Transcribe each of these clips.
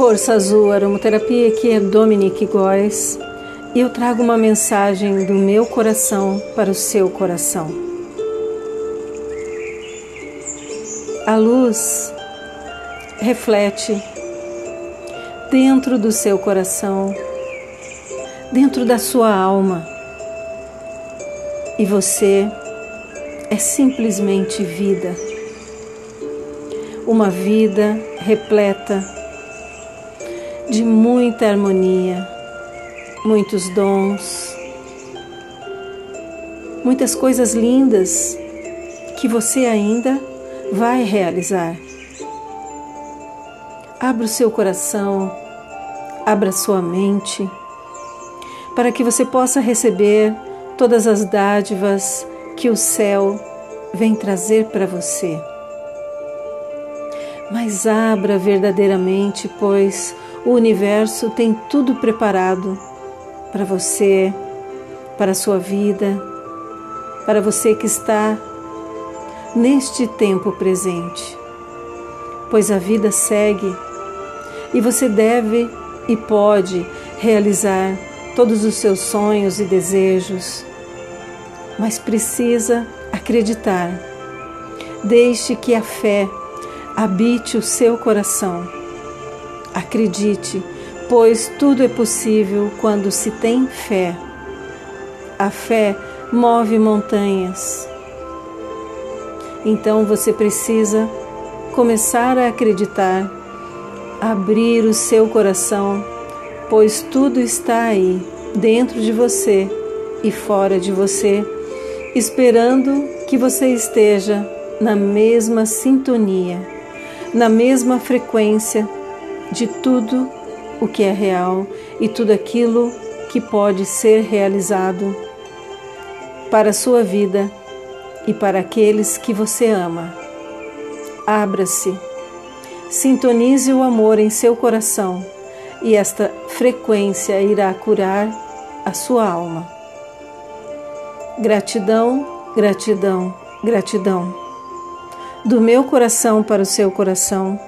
Força Azul Aromaterapia, aqui é Dominique Góes e eu trago uma mensagem do meu coração para o seu coração. A luz reflete dentro do seu coração, dentro da sua alma, e você é simplesmente vida. Uma vida repleta de muita harmonia, muitos dons, muitas coisas lindas que você ainda vai realizar. Abra o seu coração, abra sua mente, para que você possa receber todas as dádivas que o céu vem trazer para você. Mas abra verdadeiramente, pois o universo tem tudo preparado para você, para a sua vida, para você que está neste tempo presente. Pois a vida segue e você deve e pode realizar todos os seus sonhos e desejos, mas precisa acreditar. Deixe que a fé habite o seu coração Acredite, pois tudo é possível quando se tem fé. A fé move montanhas. Então você precisa começar a acreditar, abrir o seu coração, pois tudo está aí, dentro de você e fora de você, esperando que você esteja na mesma sintonia, na mesma frequência de tudo o que é real e tudo aquilo que pode ser realizado para a sua vida e para aqueles que você ama. Abra-se, sintonize o amor em seu coração e esta frequência irá curar a sua alma. Gratidão, gratidão, gratidão. Do meu coração para o seu coração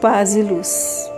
paz e luz.